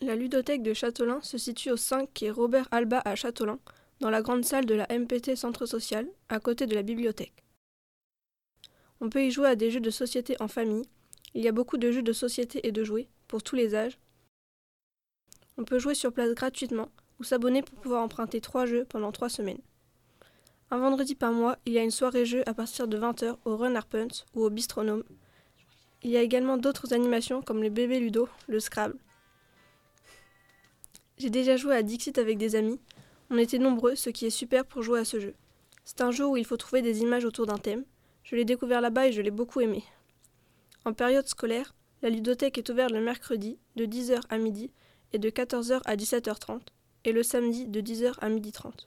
La ludothèque de Châtelain se situe au 5 quai Robert Alba à Châtelain, dans la grande salle de la MPT Centre Social, à côté de la bibliothèque. On peut y jouer à des jeux de société en famille. Il y a beaucoup de jeux de société et de jouets, pour tous les âges. On peut jouer sur place gratuitement ou s'abonner pour pouvoir emprunter trois jeux pendant trois semaines. Un vendredi par mois, il y a une soirée jeu à partir de 20h au Run Arpent ou au Bistronome. Il y a également d'autres animations comme le bébé Ludo, le Scrabble. J'ai déjà joué à Dixit avec des amis. On était nombreux, ce qui est super pour jouer à ce jeu. C'est un jeu où il faut trouver des images autour d'un thème. Je l'ai découvert là-bas et je l'ai beaucoup aimé. En période scolaire, la ludothèque est ouverte le mercredi de 10h à midi et de 14h à 17h30 et le samedi de 10h à 12h30.